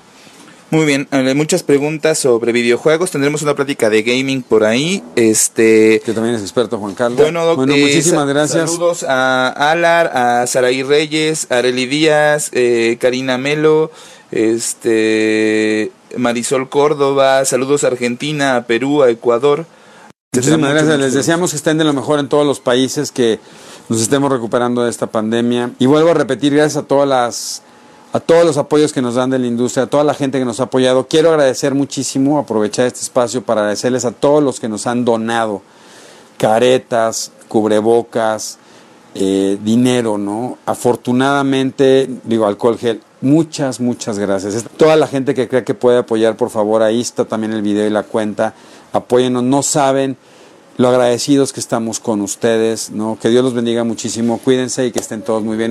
Muy bien, eh, muchas preguntas sobre videojuegos. Tendremos una plática de gaming por ahí. Este que también es experto Juan Carlos. Bueno, eh, muchísimas gracias. Saludos a Alar, a Saraí Reyes, a Areli Díaz, eh, Karina Melo, este Marisol Córdoba. Saludos a Argentina, a Perú, a Ecuador. Muchísimas gracias. Les deseamos que estén de lo mejor en todos los países, que nos estemos recuperando de esta pandemia. Y vuelvo a repetir, gracias a todas las a todos los apoyos que nos dan de la industria, a toda la gente que nos ha apoyado. Quiero agradecer muchísimo, aprovechar este espacio para agradecerles a todos los que nos han donado caretas, cubrebocas, eh, dinero, ¿no? Afortunadamente, digo, alcohol gel. Muchas, muchas gracias. Toda la gente que cree que puede apoyar, por favor, ahí está también el video y la cuenta. Apóyenos, no saben lo agradecidos que estamos con ustedes, ¿no? Que Dios los bendiga muchísimo. Cuídense y que estén todos muy bien.